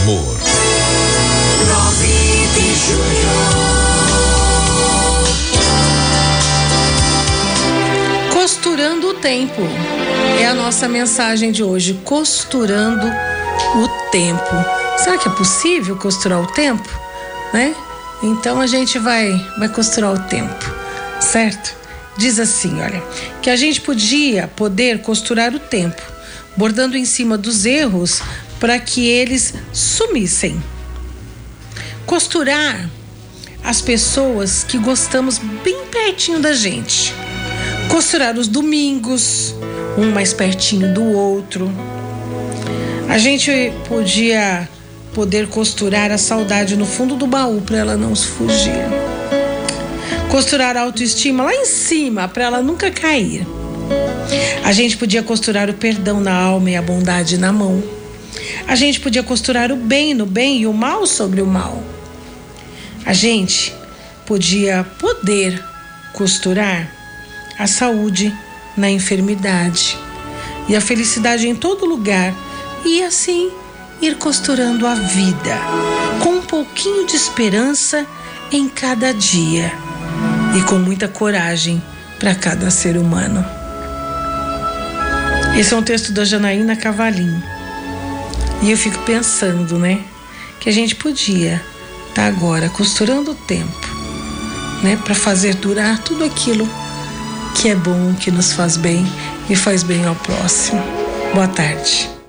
amor. Costurando o tempo é a nossa mensagem de hoje. Costurando o tempo. Será que é possível costurar o tempo? Né? Então a gente vai, vai costurar o tempo, certo? Diz assim, olha, que a gente podia poder costurar o tempo, bordando em cima dos erros para que eles sumissem. Costurar as pessoas que gostamos bem pertinho da gente. Costurar os domingos, um mais pertinho do outro. A gente podia poder costurar a saudade no fundo do baú para ela não fugir. Costurar a autoestima lá em cima para ela nunca cair. A gente podia costurar o perdão na alma e a bondade na mão. A gente podia costurar o bem no bem e o mal sobre o mal. A gente podia poder costurar a saúde na enfermidade e a felicidade em todo lugar e assim ir costurando a vida com um pouquinho de esperança em cada dia e com muita coragem para cada ser humano. Esse é um texto da Janaína Cavalim. E eu fico pensando, né, que a gente podia estar tá agora costurando o tempo, né, para fazer durar tudo aquilo que é bom, que nos faz bem e faz bem ao próximo. Boa tarde.